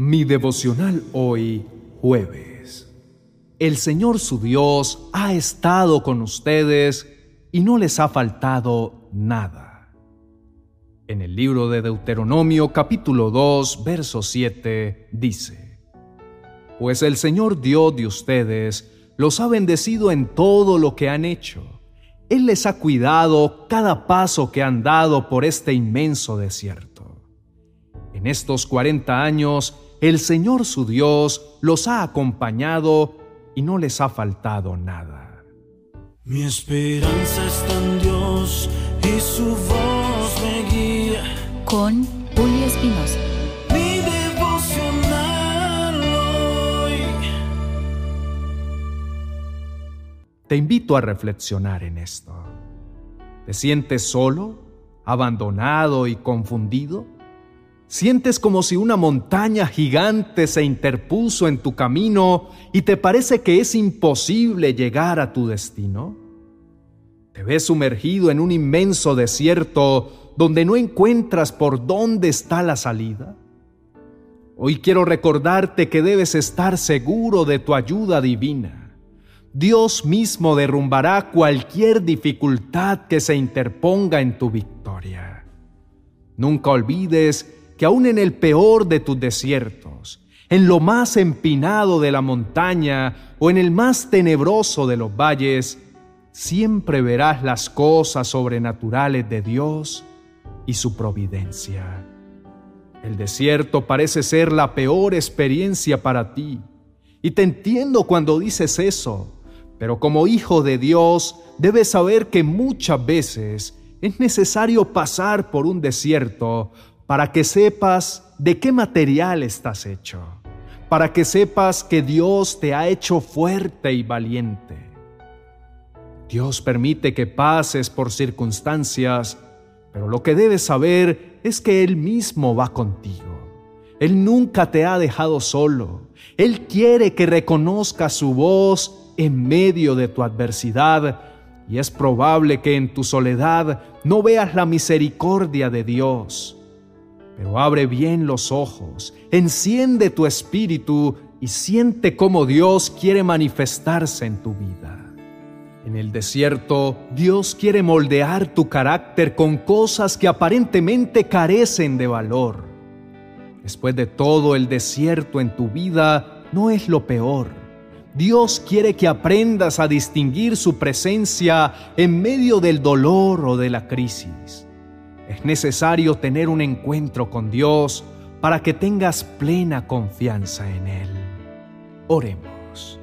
Mi devocional hoy, jueves. El Señor su Dios ha estado con ustedes y no les ha faltado nada. En el libro de Deuteronomio capítulo 2, verso 7 dice, Pues el Señor Dios de ustedes los ha bendecido en todo lo que han hecho. Él les ha cuidado cada paso que han dado por este inmenso desierto. En estos 40 años, el Señor su Dios los ha acompañado y no les ha faltado nada. Mi esperanza está en Dios y su voz me guía. Con Julio Espinosa. Mi devocional hoy. Te invito a reflexionar en esto. ¿Te sientes solo, abandonado y confundido? Sientes como si una montaña gigante se interpuso en tu camino y te parece que es imposible llegar a tu destino. Te ves sumergido en un inmenso desierto donde no encuentras por dónde está la salida. Hoy quiero recordarte que debes estar seguro de tu ayuda divina. Dios mismo derrumbará cualquier dificultad que se interponga en tu victoria. Nunca olvides que aún en el peor de tus desiertos, en lo más empinado de la montaña o en el más tenebroso de los valles, siempre verás las cosas sobrenaturales de Dios y su providencia. El desierto parece ser la peor experiencia para ti, y te entiendo cuando dices eso, pero como hijo de Dios debes saber que muchas veces es necesario pasar por un desierto para que sepas de qué material estás hecho, para que sepas que Dios te ha hecho fuerte y valiente. Dios permite que pases por circunstancias, pero lo que debes saber es que Él mismo va contigo. Él nunca te ha dejado solo. Él quiere que reconozcas su voz en medio de tu adversidad y es probable que en tu soledad no veas la misericordia de Dios pero abre bien los ojos, enciende tu espíritu y siente cómo Dios quiere manifestarse en tu vida. En el desierto, Dios quiere moldear tu carácter con cosas que aparentemente carecen de valor. Después de todo, el desierto en tu vida no es lo peor. Dios quiere que aprendas a distinguir su presencia en medio del dolor o de la crisis. Es necesario tener un encuentro con Dios para que tengas plena confianza en Él. Oremos.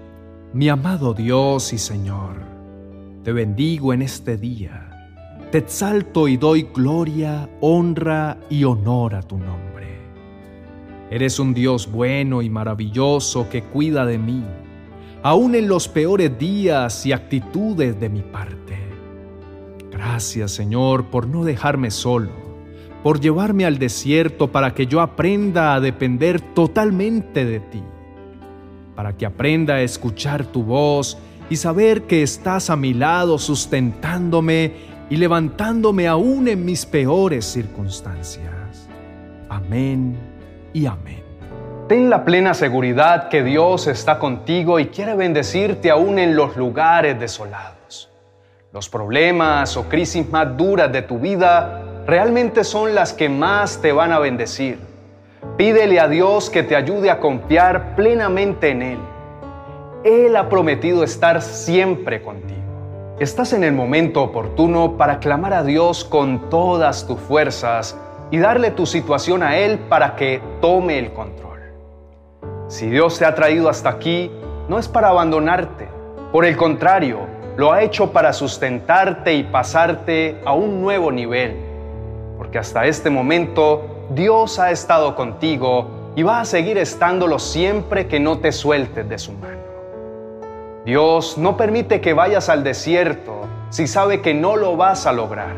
Mi amado Dios y Señor, te bendigo en este día. Te exalto y doy gloria, honra y honor a tu nombre. Eres un Dios bueno y maravilloso que cuida de mí, aun en los peores días y actitudes de mi parte. Gracias Señor por no dejarme solo, por llevarme al desierto para que yo aprenda a depender totalmente de ti, para que aprenda a escuchar tu voz y saber que estás a mi lado sustentándome y levantándome aún en mis peores circunstancias. Amén y amén. Ten la plena seguridad que Dios está contigo y quiere bendecirte aún en los lugares desolados. Los problemas o crisis más duras de tu vida realmente son las que más te van a bendecir. Pídele a Dios que te ayude a confiar plenamente en Él. Él ha prometido estar siempre contigo. Estás en el momento oportuno para clamar a Dios con todas tus fuerzas y darle tu situación a Él para que tome el control. Si Dios te ha traído hasta aquí, no es para abandonarte. Por el contrario, lo ha hecho para sustentarte y pasarte a un nuevo nivel, porque hasta este momento Dios ha estado contigo y va a seguir estándolo siempre que no te sueltes de su mano. Dios no permite que vayas al desierto si sabe que no lo vas a lograr.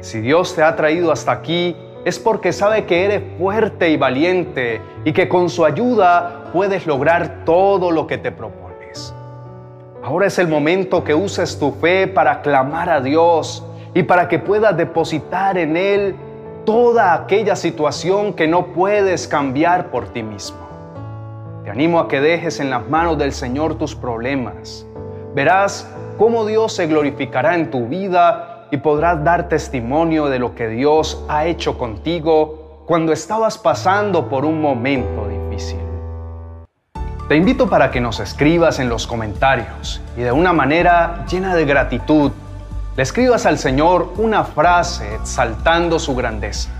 Si Dios te ha traído hasta aquí, es porque sabe que eres fuerte y valiente y que con su ayuda puedes lograr todo lo que te propones. Ahora es el momento que uses tu fe para clamar a Dios y para que puedas depositar en Él toda aquella situación que no puedes cambiar por ti mismo. Te animo a que dejes en las manos del Señor tus problemas. Verás cómo Dios se glorificará en tu vida y podrás dar testimonio de lo que Dios ha hecho contigo cuando estabas pasando por un momento difícil. Te invito para que nos escribas en los comentarios y de una manera llena de gratitud le escribas al Señor una frase exaltando su grandeza.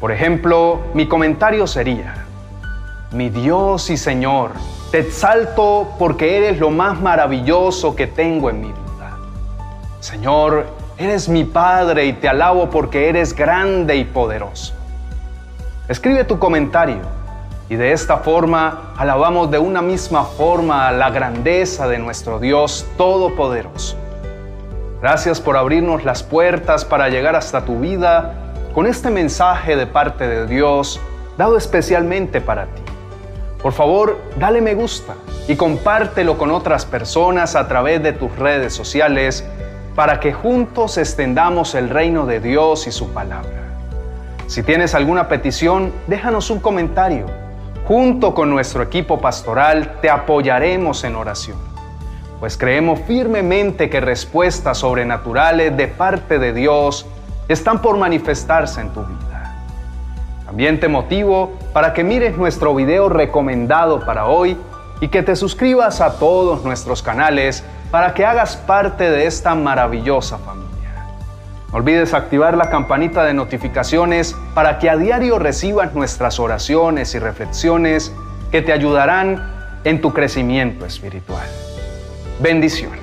Por ejemplo, mi comentario sería, mi Dios y Señor, te exalto porque eres lo más maravilloso que tengo en mi vida. Señor, eres mi Padre y te alabo porque eres grande y poderoso. Escribe tu comentario y de esta forma alabamos de una misma forma la grandeza de nuestro Dios Todopoderoso. Gracias por abrirnos las puertas para llegar hasta tu vida con este mensaje de parte de Dios dado especialmente para ti. Por favor, dale me gusta y compártelo con otras personas a través de tus redes sociales para que juntos extendamos el reino de Dios y su palabra. Si tienes alguna petición, déjanos un comentario. Junto con nuestro equipo pastoral te apoyaremos en oración pues creemos firmemente que respuestas sobrenaturales de parte de Dios están por manifestarse en tu vida. También te motivo para que mires nuestro video recomendado para hoy y que te suscribas a todos nuestros canales para que hagas parte de esta maravillosa familia. No olvides activar la campanita de notificaciones para que a diario recibas nuestras oraciones y reflexiones que te ayudarán en tu crecimiento espiritual. Bendiciones.